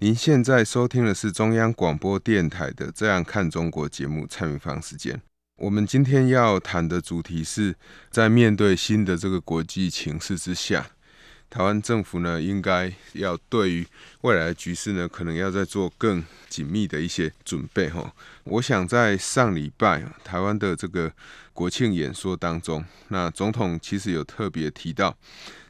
您现在收听的是中央广播电台的《这样看中国》节目，蔡明芳时间。我们今天要谈的主题是在面对新的这个国际情势之下，台湾政府呢应该要对于未来的局势呢，可能要再做更紧密的一些准备哈。我想在上礼拜台湾的这个国庆演说当中，那总统其实有特别提到，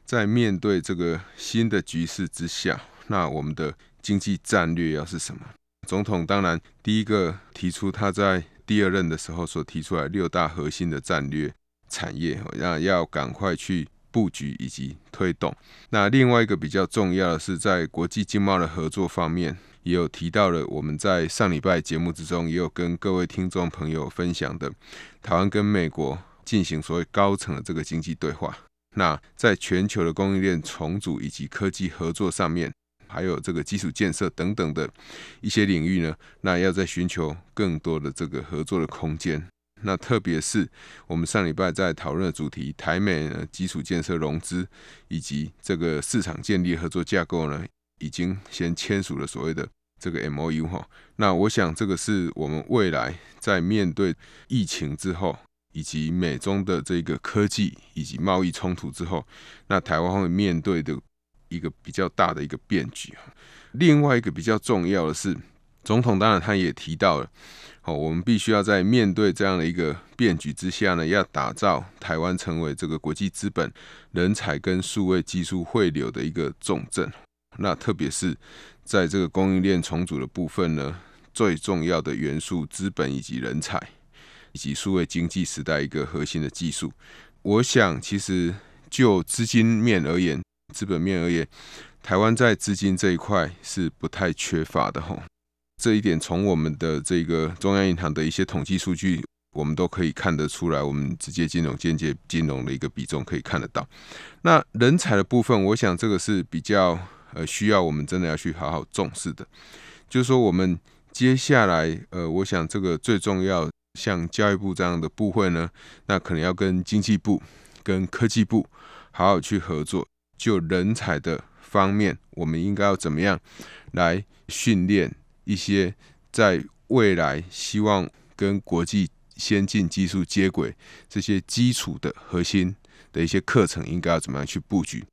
在面对这个新的局势之下，那我们的经济战略要是什么？总统当然第一个提出他在第二任的时候所提出来六大核心的战略产业，那要赶快去布局以及推动。那另外一个比较重要的是在国际经贸的合作方面，也有提到了我们在上礼拜节目之中也有跟各位听众朋友分享的，台湾跟美国进行所谓高层的这个经济对话。那在全球的供应链重组以及科技合作上面。还有这个基础建设等等的一些领域呢，那要在寻求更多的这个合作的空间。那特别是我们上礼拜在讨论的主题，台美呢基础建设融资以及这个市场建立合作架构呢，已经先签署了所谓的这个 MOU 哈。那我想这个是我们未来在面对疫情之后，以及美中的这个科技以及贸易冲突之后，那台湾会面对的。一个比较大的一个变局。另外一个比较重要的是，总统当然他也提到了，哦，我们必须要在面对这样的一个变局之下呢，要打造台湾成为这个国际资本、人才跟数位技术汇流的一个重镇。那特别是在这个供应链重组的部分呢，最重要的元素，资本以及人才，以及数位经济时代一个核心的技术。我想，其实就资金面而言，资本面而言，台湾在资金这一块是不太缺乏的吼。这一点从我们的这个中央银行的一些统计数据，我们都可以看得出来。我们直接金融、间接金融的一个比重可以看得到。那人才的部分，我想这个是比较呃需要我们真的要去好好重视的。就是说，我们接下来呃，我想这个最重要，像教育部这样的部会呢，那可能要跟经济部、跟科技部好好去合作。就人才的方面，我们应该要怎么样来训练一些在未来希望跟国际先进技术接轨这些基础的核心的一些课程，应该要怎么样去布局？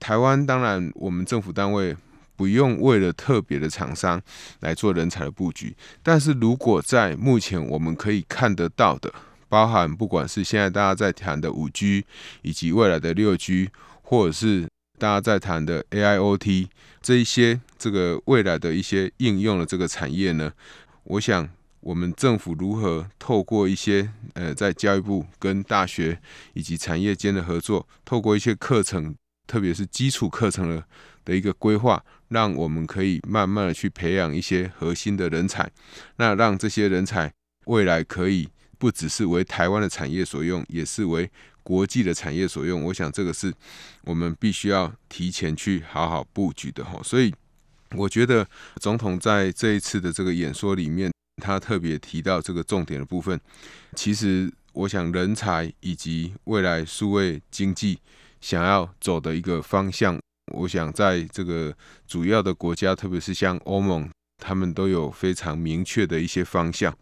台湾当然，我们政府单位不用为了特别的厂商来做人才的布局，但是如果在目前我们可以看得到的，包含不管是现在大家在谈的五 G，以及未来的六 G。或者是大家在谈的 AIoT 这一些这个未来的一些应用的这个产业呢，我想我们政府如何透过一些呃在教育部跟大学以及产业间的合作，透过一些课程，特别是基础课程的的一个规划，让我们可以慢慢的去培养一些核心的人才，那让这些人才未来可以不只是为台湾的产业所用，也是为国际的产业所用，我想这个是我们必须要提前去好好布局的哈。所以我觉得总统在这一次的这个演说里面，他特别提到这个重点的部分。其实我想人才以及未来数位经济想要走的一个方向，我想在这个主要的国家，特别是像欧盟，他们都有非常明确的一些方向。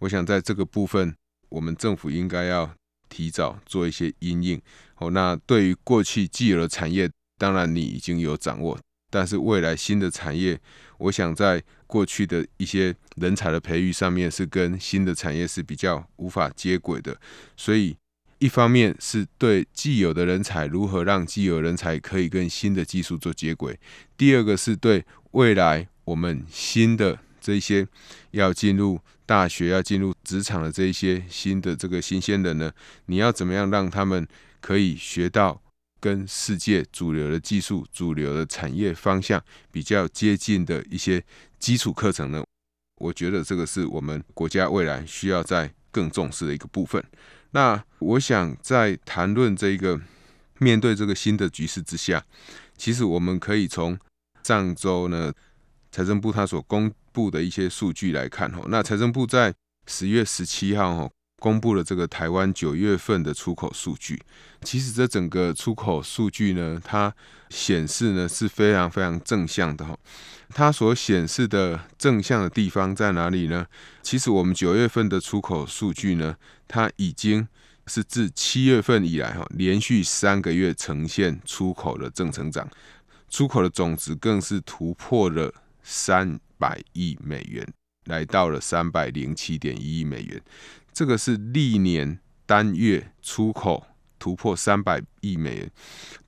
我想在这个部分，我们政府应该要。提早做一些因应，哦，那对于过去既有的产业，当然你已经有掌握，但是未来新的产业，我想在过去的一些人才的培育上面，是跟新的产业是比较无法接轨的，所以一方面是对既有的人才如何让既有人才可以跟新的技术做接轨，第二个是对未来我们新的。这些要进入大学、要进入职场的这一些新的这个新鲜人呢，你要怎么样让他们可以学到跟世界主流的技术、主流的产业方向比较接近的一些基础课程呢？我觉得这个是我们国家未来需要再更重视的一个部分。那我想在谈论这个面对这个新的局势之下，其实我们可以从上周呢财政部他所公部的一些数据来看，吼，那财政部在十月十七号，吼。公布了这个台湾九月份的出口数据，其实这整个出口数据呢，它显示呢是非常非常正向的哈。它所显示的正向的地方在哪里呢？其实我们九月份的出口数据呢，它已经是自七月份以来哈，连续三个月呈现出口的正成长，出口的总值更是突破了三百亿美元，来到了三百零七点一亿美元。这个是历年单月出口突破三百亿美元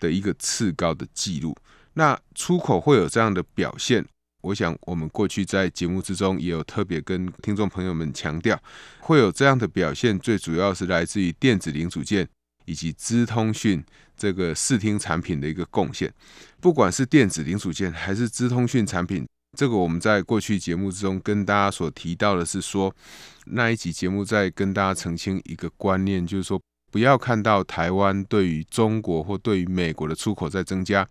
的一个次高的记录。那出口会有这样的表现，我想我们过去在节目之中也有特别跟听众朋友们强调，会有这样的表现，最主要是来自于电子零组件以及资通讯这个视听产品的一个贡献。不管是电子零组件还是资通讯产品。这个我们在过去节目之中跟大家所提到的是说，那一集节目在跟大家澄清一个观念，就是说不要看到台湾对于中国或对于美国的出口在增加，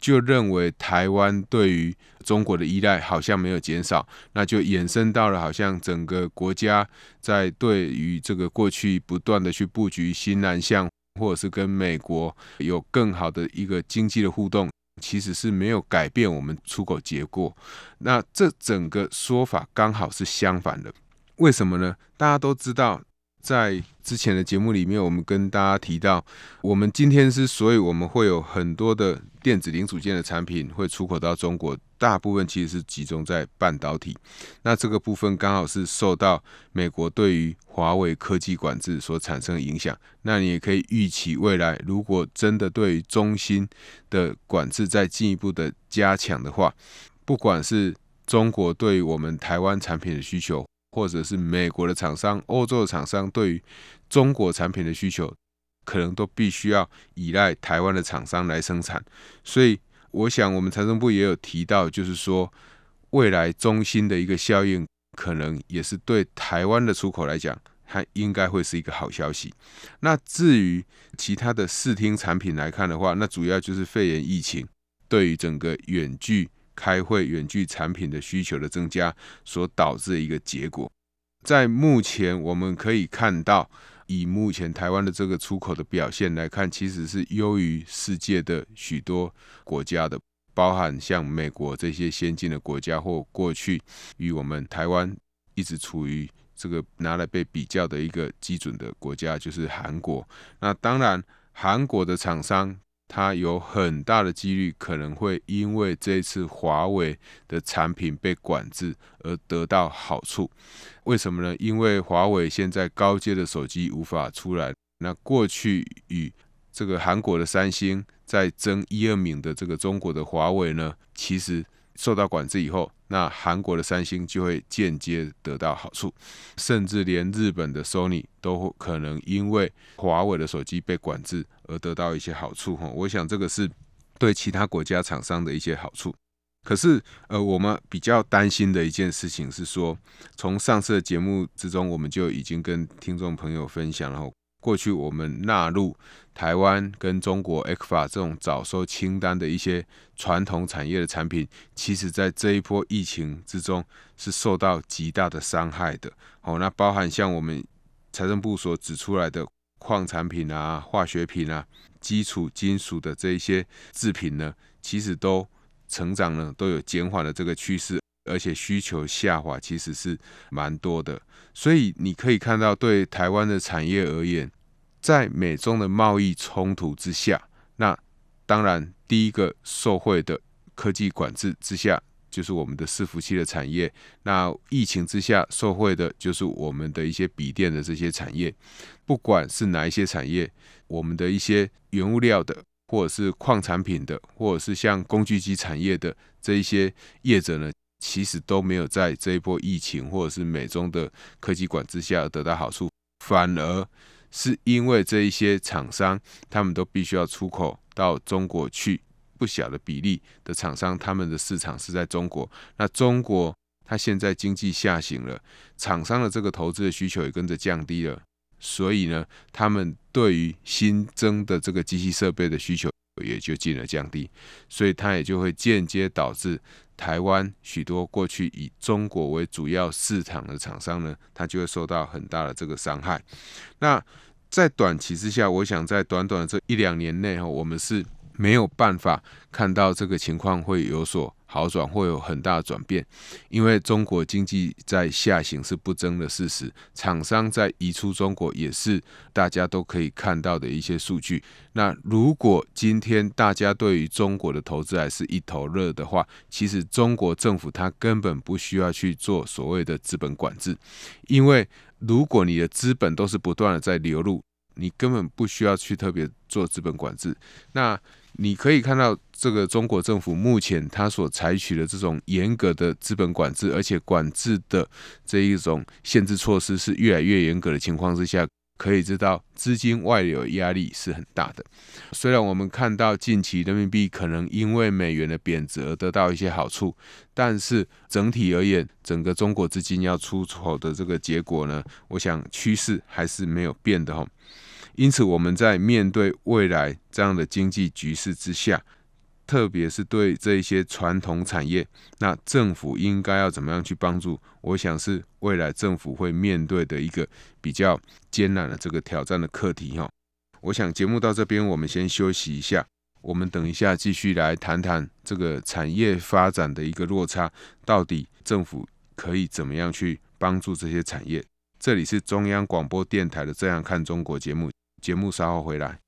就认为台湾对于中国的依赖好像没有减少，那就衍生到了好像整个国家在对于这个过去不断的去布局新南向，或者是跟美国有更好的一个经济的互动。其实是没有改变我们出口结果，那这整个说法刚好是相反的，为什么呢？大家都知道，在之前的节目里面，我们跟大家提到，我们今天之所以我们会有很多的电子零组件的产品会出口到中国。大部分其实是集中在半导体，那这个部分刚好是受到美国对于华为科技管制所产生的影响。那你也可以预期，未来如果真的对于中芯的管制再进一步的加强的话，不管是中国对于我们台湾产品的需求，或者是美国的厂商、欧洲的厂商对于中国产品的需求，可能都必须要依赖台湾的厂商来生产，所以。我想，我们财政部也有提到，就是说，未来中芯的一个效应，可能也是对台湾的出口来讲，它应该会是一个好消息。那至于其他的视听产品来看的话，那主要就是肺炎疫情对于整个远距开会、远距产品的需求的增加所导致的一个结果。在目前，我们可以看到。以目前台湾的这个出口的表现来看，其实是优于世界的许多国家的，包含像美国这些先进的国家，或过去与我们台湾一直处于这个拿来被比较的一个基准的国家，就是韩国。那当然，韩国的厂商。它有很大的几率可能会因为这次华为的产品被管制而得到好处，为什么呢？因为华为现在高阶的手机无法出来，那过去与这个韩国的三星在争一二名的这个中国的华为呢，其实。受到管制以后，那韩国的三星就会间接得到好处，甚至连日本的 Sony 都可能因为华为的手机被管制而得到一些好处。哈，我想这个是对其他国家厂商的一些好处。可是，呃，我们比较担心的一件事情是说，从上次的节目之中，我们就已经跟听众朋友分享了。过去我们纳入台湾跟中国 ECFA 这种早收清单的一些传统产业的产品，其实在这一波疫情之中是受到极大的伤害的。哦，那包含像我们财政部所指出来的矿产品啊、化学品啊、基础金属的这一些制品呢，其实都成长呢都有减缓的这个趋势，而且需求下滑其实是蛮多的。所以你可以看到，对台湾的产业而言，在美中的贸易冲突之下，那当然第一个受惠的科技管制之下，就是我们的伺服器的产业；那疫情之下受惠的，就是我们的一些笔电的这些产业。不管是哪一些产业，我们的一些原物料的，或者是矿产品的，或者是像工具机产业的这一些业者呢，其实都没有在这一波疫情或者是美中的科技管制下得到好处，反而是因为这一些厂商，他们都必须要出口到中国去，不小的比例的厂商，他们的市场是在中国。那中国它现在经济下行了，厂商的这个投资的需求也跟着降低了，所以呢，他们对于新增的这个机器设备的需求也就进而降低，所以它也就会间接导致台湾许多过去以中国为主要市场的厂商呢，它就会受到很大的这个伤害。那在短期之下，我想在短短的这一两年内哈，我们是没有办法看到这个情况会有所好转，会有很大的转变，因为中国经济在下行是不争的事实，厂商在移出中国也是大家都可以看到的一些数据。那如果今天大家对于中国的投资还是一头热的话，其实中国政府它根本不需要去做所谓的资本管制，因为。如果你的资本都是不断的在流入，你根本不需要去特别做资本管制。那你可以看到，这个中国政府目前它所采取的这种严格的资本管制，而且管制的这一种限制措施是越来越严格的情况之下。可以知道，资金外流压力是很大的。虽然我们看到近期人民币可能因为美元的贬值而得到一些好处，但是整体而言，整个中国资金要出口的这个结果呢，我想趋势还是没有变的哈。因此，我们在面对未来这样的经济局势之下，特别是对这一些传统产业，那政府应该要怎么样去帮助？我想是未来政府会面对的一个比较艰难的这个挑战的课题哈。我想节目到这边，我们先休息一下，我们等一下继续来谈谈这个产业发展的一个落差，到底政府可以怎么样去帮助这些产业？这里是中央广播电台的《这样看中国》节目，节目稍后回来。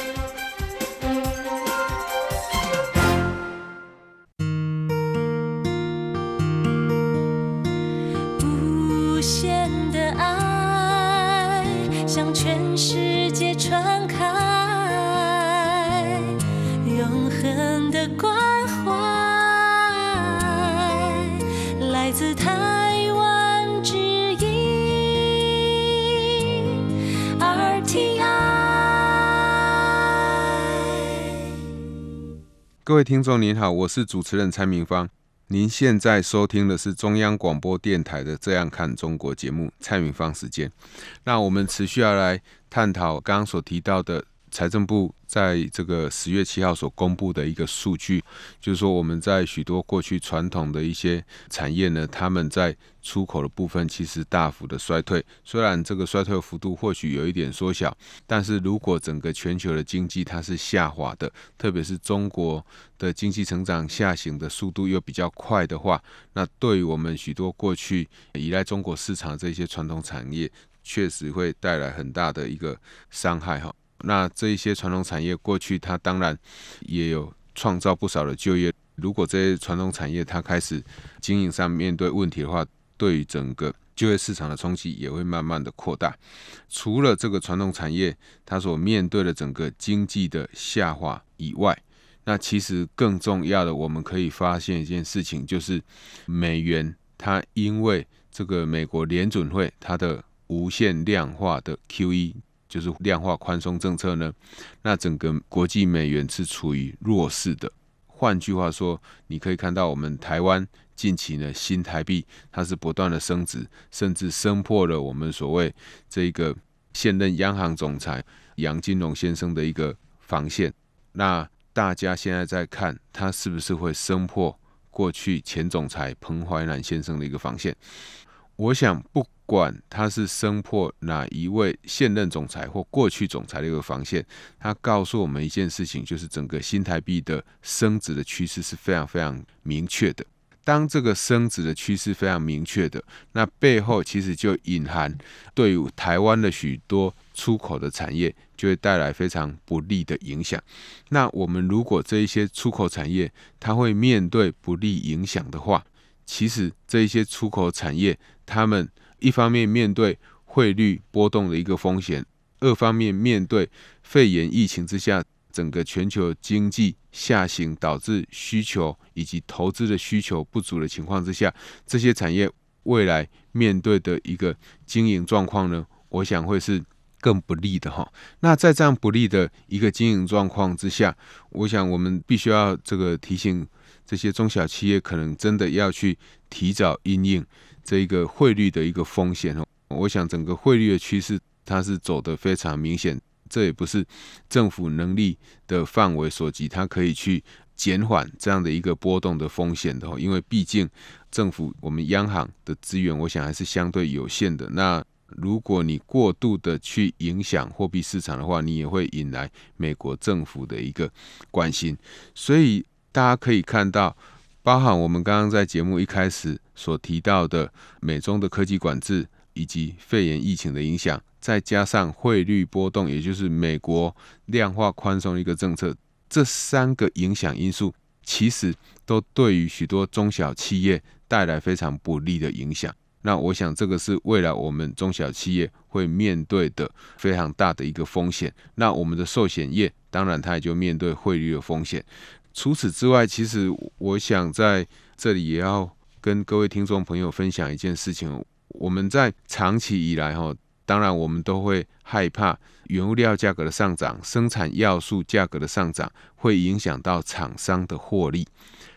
各位听众您好，我是主持人蔡明芳。您现在收听的是中央广播电台的《这样看中国》节目，蔡明芳时间。那我们持续要来探讨刚刚所提到的。财政部在这个十月七号所公布的一个数据，就是说我们在许多过去传统的一些产业呢，他们在出口的部分其实大幅的衰退。虽然这个衰退幅度或许有一点缩小，但是如果整个全球的经济它是下滑的，特别是中国的经济成长下行的速度又比较快的话，那对于我们许多过去依赖中国市场这些传统产业，确实会带来很大的一个伤害哈。那这一些传统产业过去，它当然也有创造不少的就业。如果这些传统产业它开始经营上面对问题的话，对于整个就业市场的冲击也会慢慢的扩大。除了这个传统产业它所面对的整个经济的下滑以外，那其实更重要的，我们可以发现一件事情，就是美元它因为这个美国联准会它的无限量化的 QE。就是量化宽松政策呢，那整个国际美元是处于弱势的。换句话说，你可以看到我们台湾近期呢，新台币它是不断的升值，甚至升破了我们所谓这个现任央行总裁杨金龙先生的一个防线。那大家现在在看，它是不是会升破过去前总裁彭淮南先生的一个防线？我想不。管他是升破哪一位现任总裁或过去总裁的一个防线，他告诉我们一件事情，就是整个新台币的升值的趋势是非常非常明确的。当这个升值的趋势非常明确的，那背后其实就隐含对于台湾的许多出口的产业就会带来非常不利的影响。那我们如果这一些出口产业它会面对不利影响的话，其实这一些出口产业他们一方面面对汇率波动的一个风险，二方面面对肺炎疫情之下整个全球经济下行导致需求以及投资的需求不足的情况之下，这些产业未来面对的一个经营状况呢，我想会是更不利的哈。那在这样不利的一个经营状况之下，我想我们必须要这个提醒这些中小企业，可能真的要去提早应应。这一个汇率的一个风险哦，我想整个汇率的趋势它是走得非常明显，这也不是政府能力的范围所及，它可以去减缓这样的一个波动的风险的哦，因为毕竟政府我们央行的资源，我想还是相对有限的。那如果你过度的去影响货币市场的话，你也会引来美国政府的一个关心，所以大家可以看到。包含我们刚刚在节目一开始所提到的美中的科技管制，以及肺炎疫情的影响，再加上汇率波动，也就是美国量化宽松一个政策，这三个影响因素，其实都对于许多中小企业带来非常不利的影响。那我想，这个是未来我们中小企业会面对的非常大的一个风险。那我们的寿险业，当然它也就面对汇率的风险。除此之外，其实我想在这里也要跟各位听众朋友分享一件事情。我们在长期以来，哈，当然我们都会害怕原物料价格的上涨、生产要素价格的上涨会影响到厂商的获利。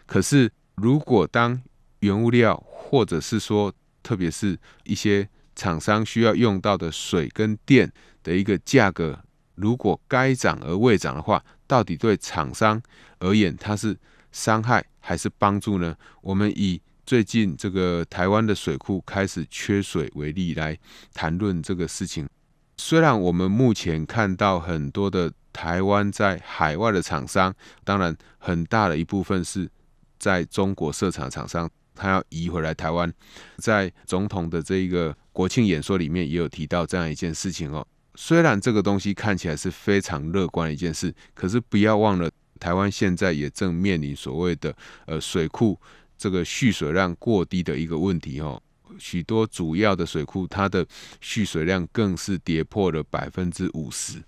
可是，如果当原物料或者是说，特别是一些厂商需要用到的水跟电的一个价格，如果该涨而未涨的话，到底对厂商而言，它是伤害还是帮助呢？我们以最近这个台湾的水库开始缺水为例来谈论这个事情。虽然我们目前看到很多的台湾在海外的厂商，当然很大的一部分是在中国设厂厂商，他要移回来台湾。在总统的这一个国庆演说里面也有提到这样一件事情哦。虽然这个东西看起来是非常乐观的一件事，可是不要忘了，台湾现在也正面临所谓的呃水库这个蓄水量过低的一个问题哦。许多主要的水库它的蓄水量更是跌破了百分之五十。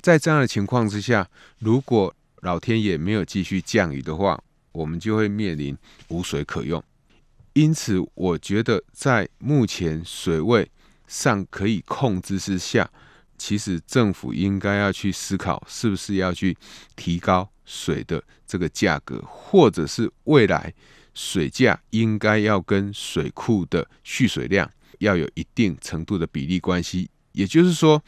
在这样的情况之下，如果老天爷没有继续降雨的话，我们就会面临无水可用。因此，我觉得在目前水位尚可以控制之下，其实政府应该要去思考，是不是要去提高水的这个价格，或者是未来水价应该要跟水库的蓄水量要有一定程度的比例关系。也就是说，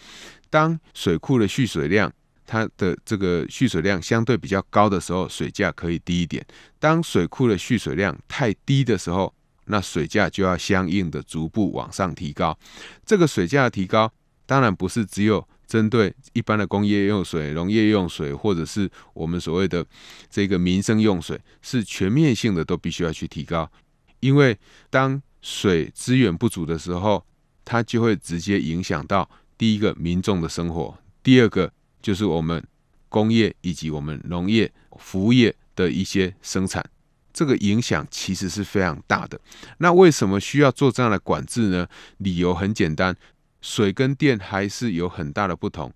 当水库的蓄水量它的这个蓄水量相对比较高的时候，水价可以低一点；当水库的蓄水量太低的时候，那水价就要相应的逐步往上提高。这个水价的提高。当然不是只有针对一般的工业用水、农业用水，或者是我们所谓的这个民生用水，是全面性的都必须要去提高。因为当水资源不足的时候，它就会直接影响到第一个民众的生活，第二个就是我们工业以及我们农业、服务业的一些生产，这个影响其实是非常大的。那为什么需要做这样的管制呢？理由很简单。水跟电还是有很大的不同。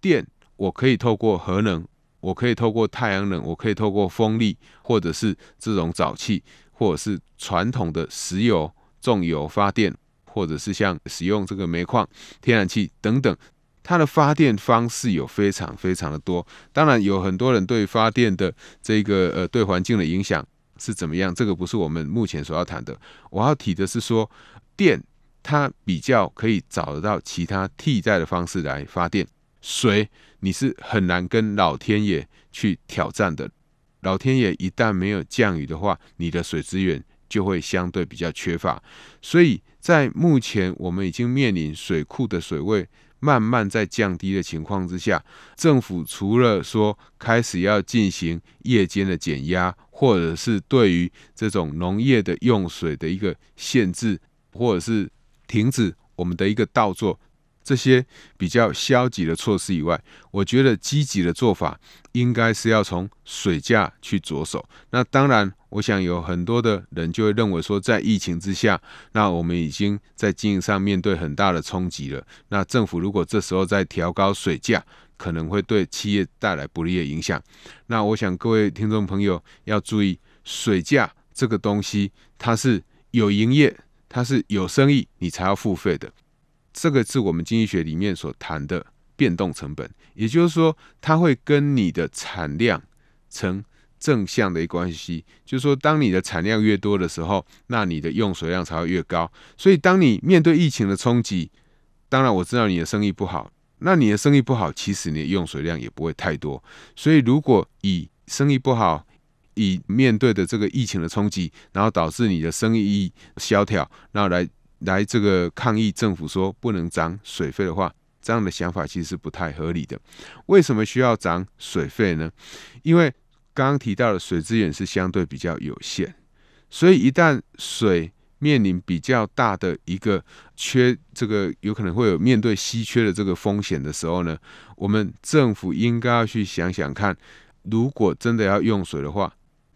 电我可以透过核能，我可以透过太阳能，我可以透过风力，或者是这种沼气，或者是传统的石油、重油发电，或者是像使用这个煤矿、天然气等等它的发电方式有非常非常的多。当然，有很多人对发电的这个呃对环境的影响是怎么样，这个不是我们目前所要谈的。我要提的是说，电它比较可以找得到其他替代的方式来发电。水你是很难跟老天爷去挑战的。老天爷一旦没有降雨的话，你的水资源就会相对比较缺乏。所以在目前我们已经面临水库的水位慢慢在降低的情况之下，政府除了说开始要进行夜间的减压，或者是对于这种农业的用水的一个限制，或者是停止我们的一个倒作。这些比较消极的措施以外，我觉得积极的做法应该是要从水价去着手。那当然，我想有很多的人就会认为说，在疫情之下，那我们已经在经营上面对很大的冲击了。那政府如果这时候再调高水价，可能会对企业带来不利的影响。那我想各位听众朋友要注意，水价这个东西，它是有营业，它是有生意，你才要付费的。这个是我们经济学里面所谈的变动成本，也就是说，它会跟你的产量成正向的一关系。就是说，当你的产量越多的时候，那你的用水量才会越高。所以，当你面对疫情的冲击，当然我知道你的生意不好，那你的生意不好，其实你的用水量也不会太多。所以，如果以生意不好，以面对的这个疫情的冲击，然后导致你的生意萧条，然后来。来这个抗议政府说不能涨水费的话，这样的想法其实是不太合理的。为什么需要涨水费呢？因为刚刚提到的水资源是相对比较有限，所以一旦水面临比较大的一个缺，这个有可能会有面对稀缺的这个风险的时候呢，我们政府应该要去想想看，如果真的要用水的话，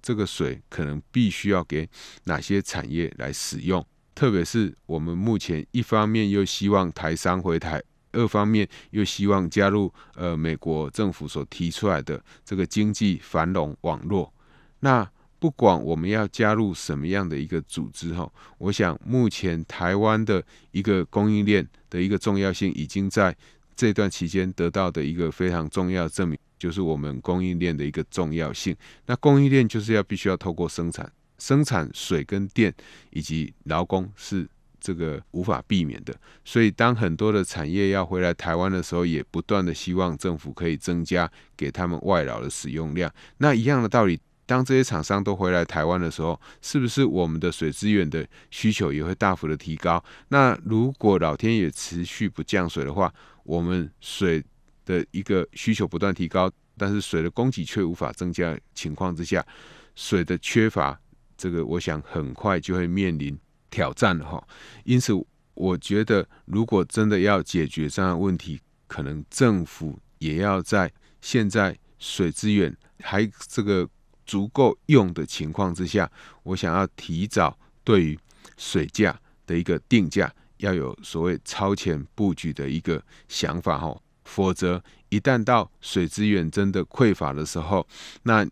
这个水可能必须要给哪些产业来使用。特别是我们目前一方面又希望台商回台，二方面又希望加入呃美国政府所提出来的这个经济繁荣网络。那不管我们要加入什么样的一个组织哈，我想目前台湾的一个供应链的一个重要性，已经在这段期间得到的一个非常重要证明，就是我们供应链的一个重要性。那供应链就是要必须要透过生产。生产水跟电以及劳工是这个无法避免的，所以当很多的产业要回来台湾的时候，也不断的希望政府可以增加给他们外劳的使用量。那一样的道理，当这些厂商都回来台湾的时候，是不是我们的水资源的需求也会大幅的提高？那如果老天爷持续不降水的话，我们水的一个需求不断提高，但是水的供给却无法增加情况之下，水的缺乏。这个我想很快就会面临挑战了哈，因此我觉得如果真的要解决这样的问题，可能政府也要在现在水资源还这个足够用的情况之下，我想要提早对于水价的一个定价要有所谓超前布局的一个想法哈，否则一旦到水资源真的匮乏的时候，那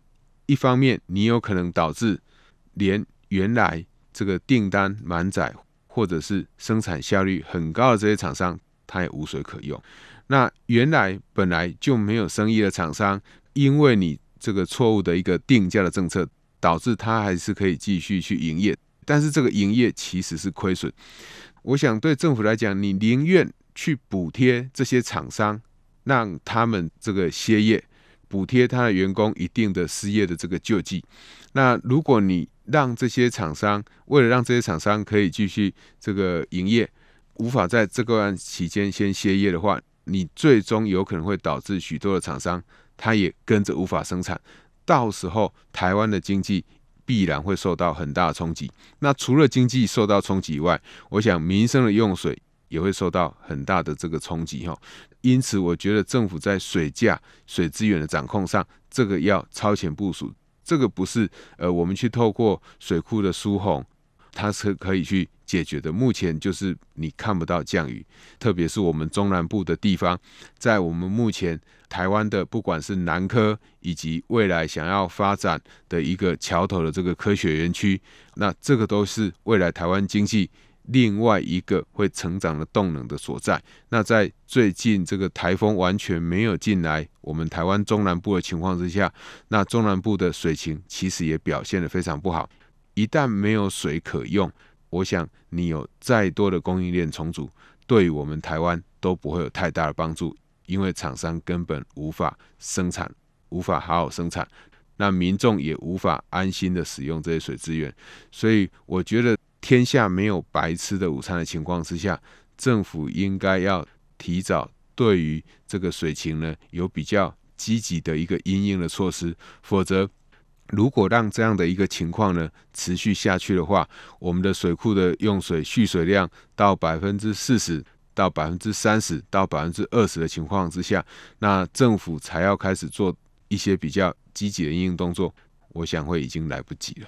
一方面你有可能导致连原来这个订单满载或者是生产效率很高的这些厂商，他也无水可用。那原来本来就没有生意的厂商，因为你这个错误的一个定价的政策，导致他还是可以继续去营业，但是这个营业其实是亏损。我想对政府来讲，你宁愿去补贴这些厂商，让他们这个歇业，补贴他的员工一定的失业的这个救济。那如果你让这些厂商为了让这些厂商可以继续这个营业，无法在这段期间先歇业的话，你最终有可能会导致许多的厂商他也跟着无法生产，到时候台湾的经济必然会受到很大的冲击。那除了经济受到冲击以外，我想民生的用水也会受到很大的这个冲击哈。因此，我觉得政府在水价、水资源的掌控上，这个要超前部署。这个不是呃，我们去透过水库的疏洪，它是可以去解决的。目前就是你看不到降雨，特别是我们中南部的地方，在我们目前台湾的不管是南科以及未来想要发展的一个桥头的这个科学园区，那这个都是未来台湾经济另外一个会成长的动能的所在。那在最近这个台风完全没有进来我们台湾中南部的情况之下，那中南部的水情其实也表现得非常不好。一旦没有水可用，我想你有再多的供应链重组，对我们台湾都不会有太大的帮助，因为厂商根本无法生产，无法好好生产，那民众也无法安心的使用这些水资源。所以我觉得天下没有白吃的午餐的情况之下，政府应该要提早对于这个水情呢有比较积极的一个因应的措施，否则。如果让这样的一个情况呢持续下去的话，我们的水库的用水蓄水量到百分之四十到百分之三十到百分之二十的情况之下，那政府才要开始做一些比较积极的应应动作，我想会已经来不及了。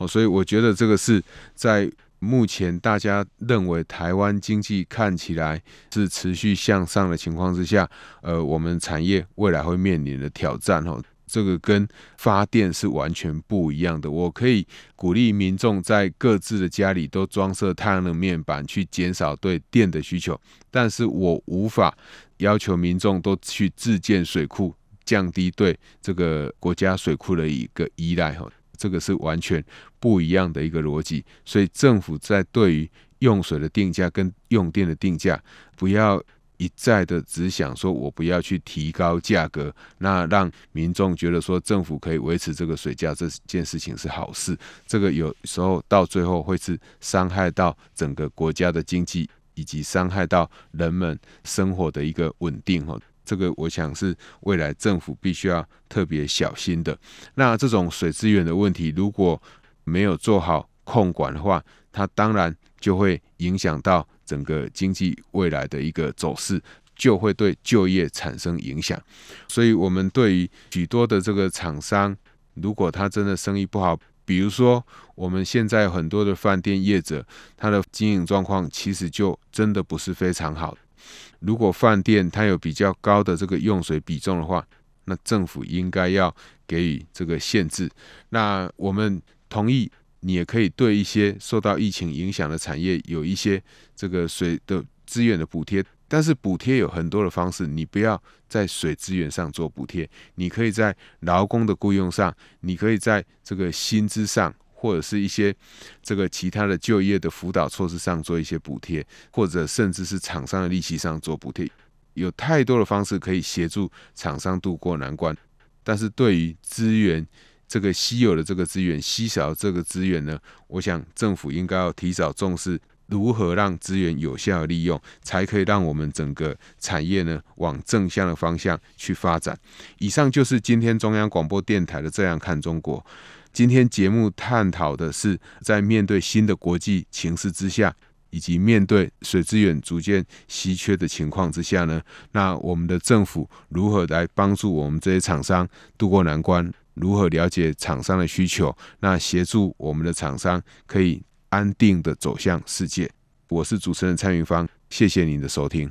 好，所以我觉得这个是在目前大家认为台湾经济看起来是持续向上的情况之下，呃，我们产业未来会面临的挑战哦。这个跟发电是完全不一样的。我可以鼓励民众在各自的家里都装设太阳能面板，去减少对电的需求，但是我无法要求民众都去自建水库，降低对这个国家水库的一个依赖。哈，这个是完全不一样的一个逻辑。所以政府在对于用水的定价跟用电的定价，不要。一再的只想说，我不要去提高价格，那让民众觉得说政府可以维持这个水价这件事情是好事。这个有时候到最后会是伤害到整个国家的经济，以及伤害到人们生活的一个稳定。哈，这个我想是未来政府必须要特别小心的。那这种水资源的问题，如果没有做好控管的话，它当然就会影响到。整个经济未来的一个走势，就会对就业产生影响。所以，我们对于许多的这个厂商，如果他真的生意不好，比如说我们现在很多的饭店业者，他的经营状况其实就真的不是非常好。如果饭店它有比较高的这个用水比重的话，那政府应该要给予这个限制。那我们同意。你也可以对一些受到疫情影响的产业有一些这个水的资源的补贴，但是补贴有很多的方式，你不要在水资源上做补贴，你可以在劳工的雇佣上，你可以在这个薪资上，或者是一些这个其他的就业的辅导措施上做一些补贴，或者甚至是厂商的利息上做补贴，有太多的方式可以协助厂商渡过难关，但是对于资源。这个稀有的这个资源，稀少的这个资源呢，我想政府应该要提早重视如何让资源有效的利用，才可以让我们整个产业呢往正向的方向去发展。以上就是今天中央广播电台的《这样看中国》。今天节目探讨的是，在面对新的国际情势之下，以及面对水资源逐渐稀缺的情况之下呢，那我们的政府如何来帮助我们这些厂商渡过难关？如何了解厂商的需求？那协助我们的厂商可以安定的走向世界。我是主持人蔡云芳，谢谢您的收听。